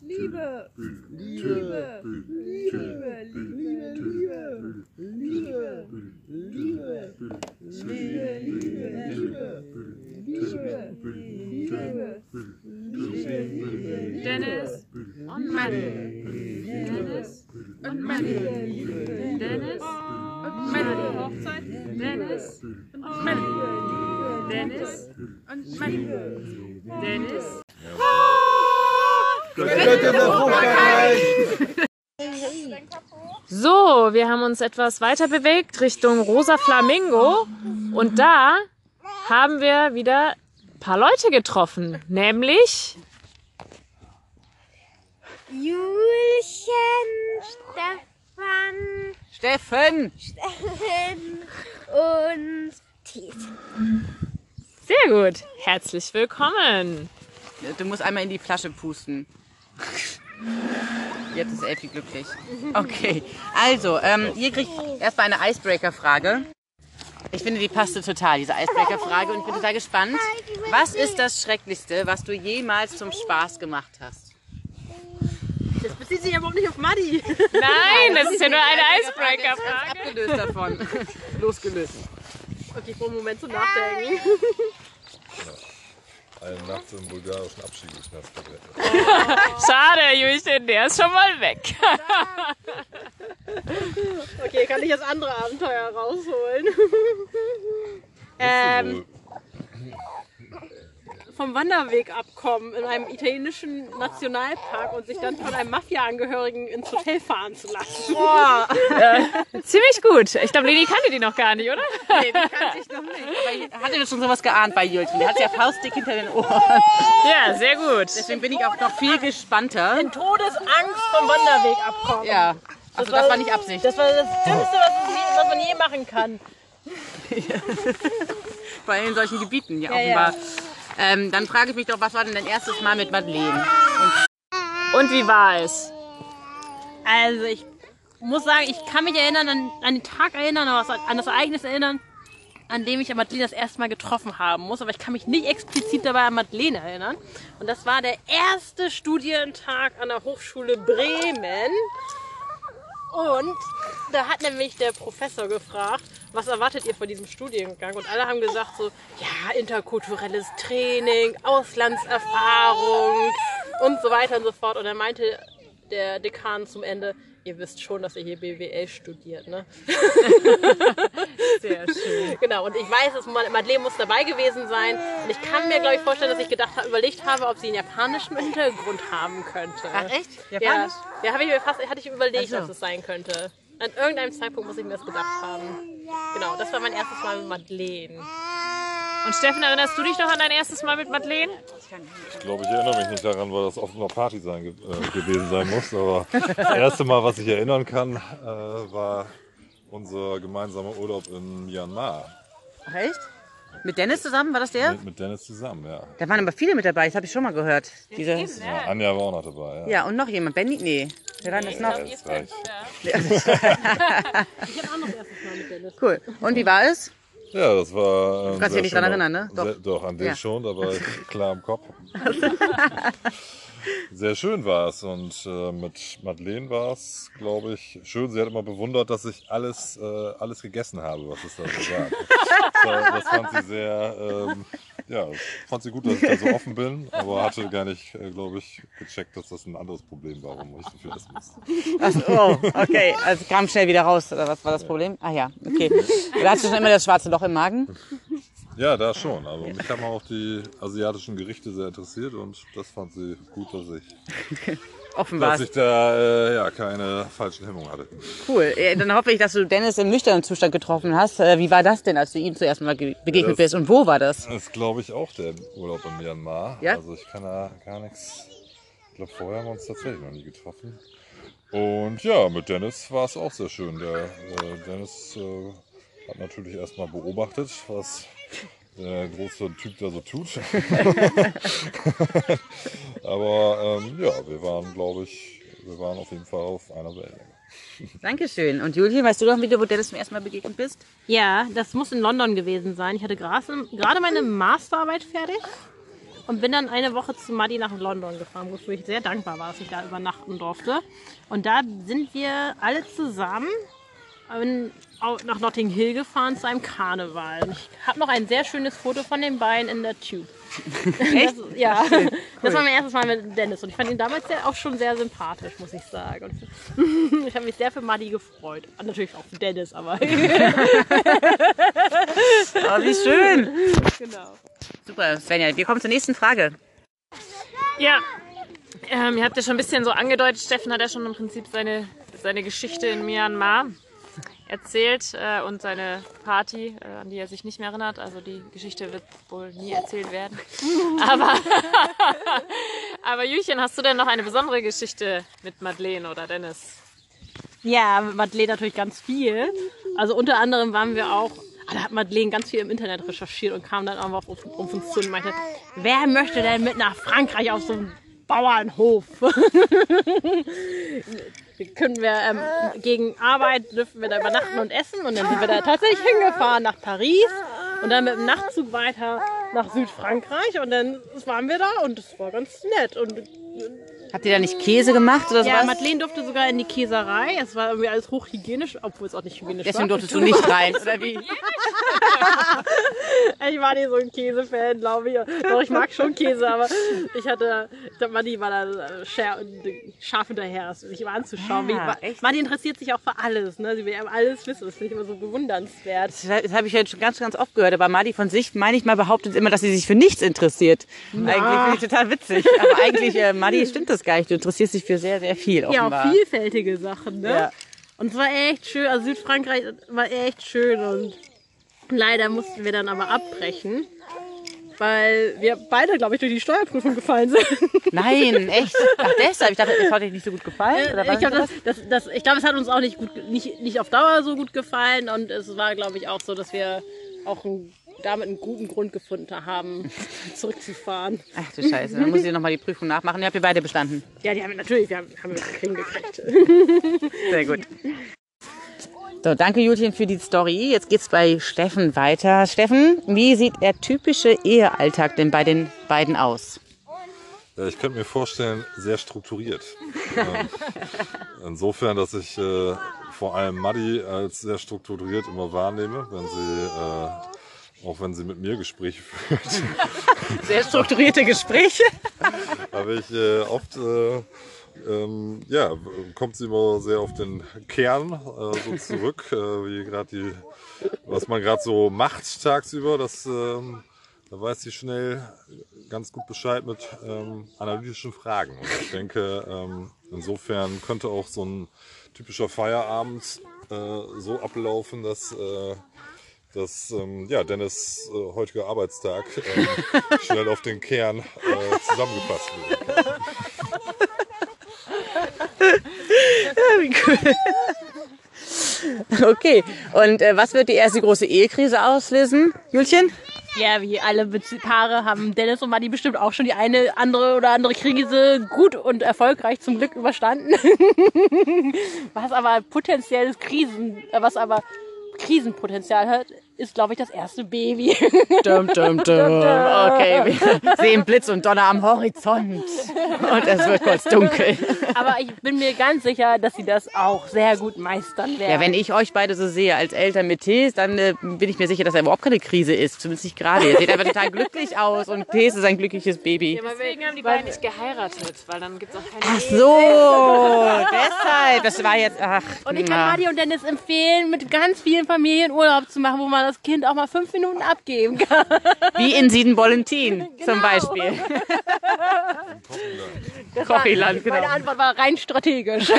Liebe. Liebe. Liebe. Liebe. Liebe. Liebe. Dennis und Maddie. Dennis und Maddie. Dennis und Maddie. Hochzeit. Dennis und Maddie. Dennis und Maddie. Dennis. So, wir haben uns etwas weiter bewegt Richtung Rosa Flamingo und da haben wir wieder ein paar Leute getroffen, nämlich Julchen, Steffen! Stefan, Steffen und Thies. Sehr gut. Herzlich willkommen. Du musst einmal in die Flasche pusten. Jetzt ist Elfi glücklich. Okay, also, ähm, ihr kriegt erstmal eine Icebreaker-Frage. Ich finde, die passte total, diese Icebreaker-Frage. Und ich bin total gespannt. Was ist das Schrecklichste, was du jemals zum Spaß gemacht hast? Das bezieht sich aber auch nicht auf Muddy. Nein, das ist ja nur eine Icebreaker-Frage. abgelöst davon. Losgelöst. Okay, ich brauche einen Moment zum Nachdenken. Eine Nacht im bulgarischen Abschiebungsnest verwendet. Schade, Julchen, der ist schon mal weg. Okay, kann ich das andere Abenteuer rausholen? ähm, vom Wanderweg abkommen in einem italienischen Nationalpark und sich dann von einem Mafia-Angehörigen ins Hotel fahren zu lassen. Ziemlich gut. Ich glaube, Leni kannte die noch gar nicht, oder? Nee, die kannte ich noch nicht. Aber ich hatte das schon sowas geahnt bei Julchen. Der hat ja faustdick hinter den Ohren. Ja, sehr gut. Deswegen bin ich auch noch viel gespannter. Todesangst vom Wanderweg abkommen. Ja, also das war nicht Absicht. Das war das Dümmste, was, was man je machen kann. Vor allem in solchen Gebieten, ja, offenbar. Ähm, dann frage ich mich doch, was war denn dein erstes Mal mit Madeleine? Und wie war es? Also ich muss sagen, ich kann mich erinnern, an, an den Tag erinnern, an das Ereignis erinnern, an dem ich Madeleine das erste Mal getroffen haben muss. Aber ich kann mich nicht explizit dabei an Madeleine erinnern. Und das war der erste Studientag an der Hochschule Bremen. Und da hat nämlich der Professor gefragt, was erwartet ihr von diesem Studiengang? Und alle haben gesagt so, ja, interkulturelles Training, Auslandserfahrung und so weiter und so fort. Und er meinte der Dekan zum Ende, ihr wisst schon, dass ihr hier BWL studiert, ne? Sehr schön. Genau, und ich weiß, dass Madeleine muss dabei gewesen sein. Und ich kann mir, glaube ich, vorstellen, dass ich gedacht habe, überlegt habe, ob sie einen japanischen Hintergrund haben könnte. Ach echt? Ja, Japanisch? ja habe ich mir fast, hatte ich überlegt, so. dass es sein könnte. An irgendeinem Zeitpunkt muss ich mir das gedacht haben. Genau, das war mein erstes Mal mit Madeleine. Und Steffen, erinnerst du dich noch an dein erstes Mal mit Madeleine? Ich glaube, ich erinnere mich nicht daran, weil das auf einer Party sein, ge- äh, gewesen sein muss. Aber das erste Mal, was ich erinnern kann, äh, war unser gemeinsamer Urlaub in Myanmar. Echt? Mit Dennis zusammen, war das der? Mit, mit Dennis zusammen, ja. Da waren aber viele mit dabei, das habe ich schon mal gehört. Diese, ja. Anja war auch noch dabei. Ja. ja, und noch jemand. Benny? Nee. Wer war das noch? Das reicht. Cool. Und wie war es? Ja, das war. Ähm, Du kannst dich sehr nicht dran schöner- erinnern, ne? Doch. Sehr, doch, an den Ja. schon, aber klar im Kopf. Sehr schön war es und äh, mit Madeleine war es, glaube ich, schön. Sie hat immer bewundert, dass ich alles, äh, alles gegessen habe, was es da so gab. das, fand sie sehr, ähm, ja, fand sie gut, dass ich da so offen bin, aber hatte gar nicht, äh, glaube ich, gecheckt, dass das ein anderes Problem war, warum ich so viel essen musste. Ach, oh, okay. Also kam schnell wieder raus, oder was war das Problem? Ah ja, okay. Da hast du schon immer das schwarze Loch im Magen. Ja, da schon, aber mich haben auch die asiatischen Gerichte sehr interessiert und das fand sie gut, dass ich Offenbar. dass ich da äh, ja, keine falschen Hemmungen hatte. Cool. Äh, Dann hoffe ich, dass du Dennis im nüchternen Zustand getroffen hast. Äh, Wie war das denn, als du ihm zuerst mal ge- begegnet Das- bist? Und wo war das? Das ist, glaube ich, auch der Urlaub in Myanmar. Ja? Also ich kann da gar nichts. Ich glaube, vorher haben wir uns tatsächlich noch nie getroffen. Und ja, mit Dennis war es auch sehr schön. Der äh, Dennis äh, hat natürlich erstmal beobachtet, was der große Typ da so tut. Aber ähm, ja, wir waren, glaube ich, wir waren auf jeden Fall auf einer Wellenlänge. Dankeschön. Und Julien, weißt du noch, wie du wo Dennis zum ersten Mal begegnet bist? Ja, das muss in London gewesen sein. Ich hatte gerade meine Masterarbeit fertig. und bin dann eine Woche zu Muddy nach London gefahren, wofür ich sehr dankbar war, dass ich da übernachten durfte. Und da sind wir alle zusammen nach Notting Hill gefahren zu einem Karneval. Und ich habe noch ein sehr schönes Foto von den beiden in der Tube. Echt? Das, ja, das war mein erstes Mal mit Dennis und ich fand ihn damals auch schon sehr sympathisch, muss ich sagen. Und ich habe mich sehr für Muddy gefreut. Und natürlich auch für Dennis, aber Oh, wie schön. genau. Super, Svenja. Wir kommen zur nächsten Frage. Ja, ähm, ihr habt ja schon ein bisschen so angedeutet, Steffen hat ja schon im Prinzip seine, seine Geschichte in Myanmar erzählt äh, und seine Party, äh, an die er sich nicht mehr erinnert. Also die Geschichte wird wohl nie erzählt werden. Aber, aber Jüchen, hast du denn noch eine besondere Geschichte mit Madeleine oder Dennis? Ja, mit Madeleine natürlich ganz viel. Also unter anderem waren wir auch, ah, da hat Madeleine ganz viel im Internet recherchiert und kam dann auch auf, auf, auf uns zu und meinte, wer möchte denn mit nach Frankreich auf so einen Bauernhof? können wir ähm, gegen Arbeit dürfen wir da übernachten und essen und dann sind wir da tatsächlich hingefahren nach Paris und dann mit dem Nachtzug weiter nach Südfrankreich und dann waren wir da und es war ganz nett und Habt ihr da nicht Käse gemacht oder ja, sowas? Madeleine durfte sogar in die Käserei. Es war irgendwie alles hochhygienisch, obwohl es auch nicht hygienisch Deswegen war. durftest du nicht rein, oder wie? Ich war nicht so ein Käsefan, glaube ich. Doch, ich mag schon Käse, aber ich hatte, ich glaube, Madi war da äh, scharf hinterher, sich immer anzuschauen. Ja? Madi interessiert sich auch für alles, ne? Sie will ja alles wissen. Das finde ich immer so bewundernswert. Das habe ich jetzt schon ganz, ganz oft gehört. Aber Madi von sich, meine ich mal, behauptet immer, dass sie sich für nichts interessiert. Eigentlich finde ich total witzig. Aber eigentlich, äh, Madi, stimmt das gar nicht. Du interessierst dich für sehr, sehr viel, Ja, offenbar. auch vielfältige Sachen, ne? Ja. Und es war echt schön, also Südfrankreich war echt schön und leider mussten wir dann aber abbrechen, weil wir beide, glaube ich, durch die Steuerprüfung gefallen sind. Nein, echt? Ach, deshalb. Ich dachte, es hat dir nicht so gut gefallen. Oder was? ich glaube, das, das, das, ich glaube, es hat uns auch nicht, gut, nicht, nicht auf Dauer so gut gefallen und es war, glaube ich, auch so, dass wir auch einen, damit einen guten Grund gefunden haben, zurückzufahren. Ach du Scheiße, dann muss ich nochmal die Prüfung nachmachen. Ihr habt ihr beide bestanden. Ja, die haben wir natürlich, wir haben, haben wir kriegen gekriegt. Sehr gut. So, danke Julchen für die Story. Jetzt geht's bei Steffen weiter. Steffen, wie sieht der typische Ehealltag denn bei den beiden aus? Ja, ich könnte mir vorstellen, sehr strukturiert. ähm, insofern, dass ich äh, vor allem Maddi als sehr strukturiert immer wahrnehme, wenn sie, äh, auch wenn sie mit mir Gespräche führt, Sehr strukturierte Gespräche. habe ich äh, oft, äh, ähm, ja, kommt sie immer sehr auf den Kern äh, so zurück, äh, wie gerade die, was man gerade so macht tagsüber, das ähm, da weiß sie schnell ganz gut Bescheid mit ähm, analytischen Fragen. Und ich denke, ähm, insofern könnte auch so ein typischer Feierabend äh, so ablaufen, dass, äh, dass ähm, ja, Dennis äh, heutiger Arbeitstag ähm, schnell auf den Kern äh, zusammengefasst wird. Wie cool. Okay, und äh, was wird die erste große Ehekrise auslösen, Julchen? Ja, wie alle Bezie- Paare haben Dennis und Madi bestimmt auch schon die eine andere oder andere Krise gut und erfolgreich zum Glück überstanden. was aber potenzielles Krisen, äh, was aber Krisenpotenzial hat, ist, glaube ich, das erste Baby. Dum, dum, dum. Okay, wir sehen Blitz und Donner am Horizont. Und es wird kurz dunkel. aber ich bin mir ganz sicher, dass sie das auch sehr gut meistern werden. Ja, wenn ich euch beide so sehe als Eltern mit Tees, dann äh, bin ich mir sicher, dass er überhaupt keine Krise ist. Zumindest nicht gerade. Ihr seht einfach total glücklich aus und Tees ist ein glückliches Baby. Deswegen haben die beiden nicht geheiratet, weil dann gibt es auch keine Ach so, deshalb. Das war jetzt, ach. und ich kann Madi und Dennis empfehlen, mit ganz vielen Familien Urlaub zu machen, wo man das Kind auch mal fünf Minuten abgeben kann. Wie in Siedenbollentin zum Beispiel. Kochiland, genau. Meine Antwort war rein strategisch.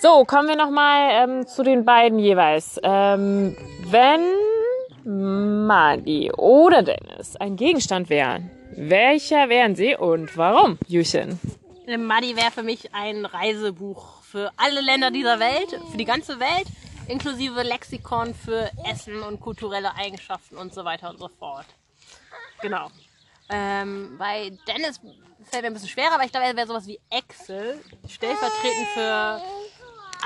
So, kommen wir nochmal ähm, zu den beiden jeweils. Ähm, wenn Madi oder Dennis ein Gegenstand wären, welcher wären sie und warum, Jüchen? Muddy wäre für mich ein Reisebuch für alle Länder dieser Welt, für die ganze Welt, inklusive Lexikon für Essen und kulturelle Eigenschaften und so weiter und so fort. Genau. Ähm, bei Dennis fällt mir ein bisschen schwerer, aber ich glaube, er wäre sowas wie Excel, stellvertretend für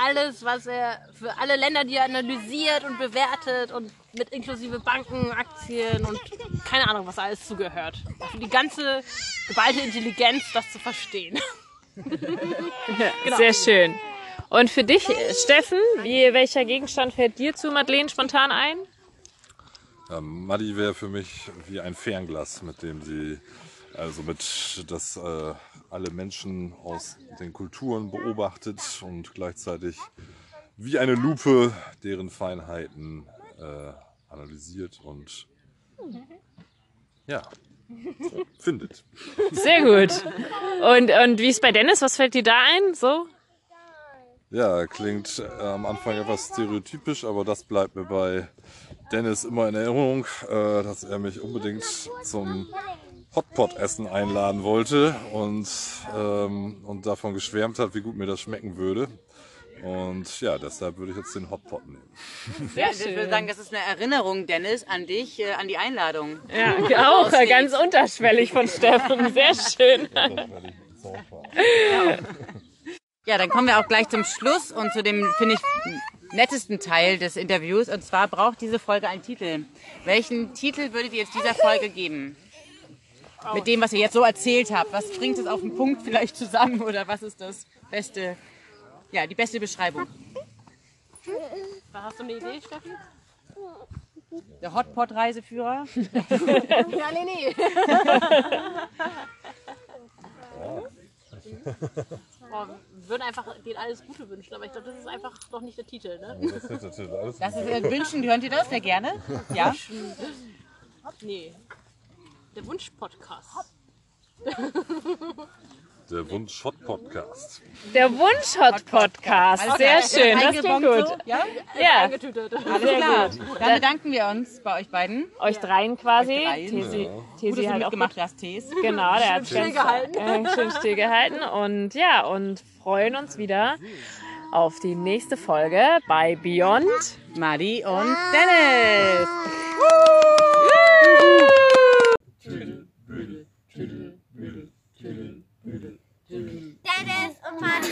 alles, was er für alle Länder, die er analysiert und bewertet und mit inklusive Banken, Aktien und keine Ahnung, was alles zugehört. Für die ganze geballte Intelligenz, das zu verstehen. Sehr schön. Und für dich, Steffen, wie, welcher Gegenstand fällt dir zu Madeleine spontan ein? Ja, Maddi wäre für mich wie ein Fernglas, mit dem sie, also mit, das äh, alle Menschen aus den Kulturen beobachtet und gleichzeitig wie eine Lupe deren Feinheiten äh, analysiert und ja, findet. Sehr gut. Und, und wie ist bei Dennis? Was fällt dir da ein? So? Ja, klingt äh, am Anfang etwas stereotypisch, aber das bleibt mir bei Dennis immer in Erinnerung, äh, dass er mich unbedingt zum Hotpot-Essen einladen wollte und, ähm, und davon geschwärmt hat, wie gut mir das schmecken würde. Und ja, deshalb würde ich jetzt den Hotpot nehmen. Ja, ich würde sagen, das ist eine Erinnerung, Dennis, an dich, äh, an die Einladung. Ja, auch ganz unterschwellig von Steffen. Sehr schön. Ja, dann kommen wir auch gleich zum Schluss und zu dem, finde ich, nettesten Teil des Interviews. Und zwar braucht diese Folge einen Titel. Welchen Titel würdet ihr jetzt dieser Folge geben? Mit dem, was ihr jetzt so erzählt habt. Was bringt es auf den Punkt vielleicht zusammen oder was ist das beste, ja, die beste Beschreibung? Hast du eine Idee, Steffi? Der Hotpot-Reiseführer? Ja, nee, nee. Boah, wir würden einfach denen alles Gute wünschen, aber ich glaube, das ist einfach noch nicht der Titel, ne? Das ist natürlich alles Das ist äh, Wünschen, hört ihr das sehr gerne? Ja? Nee. Der Wunsch-Podcast. der Wunsch-Hot-Podcast. Der Wunsch-Hot-Podcast. Sehr schön. Das klingt gut. So? Ja? Ja. Alles klar. Dann bedanken wir uns bei euch beiden. euch dreien quasi. Euch. Tesi, Gut, Tesi dass du halt auch mitgemacht hast, Tees. Genau, der hat still ganz, gehalten. Äh, schön stillgehalten. Und ja, und freuen uns wieder auf die nächste Folge bei Beyond. Madi und Dennis. Tüdel, 发你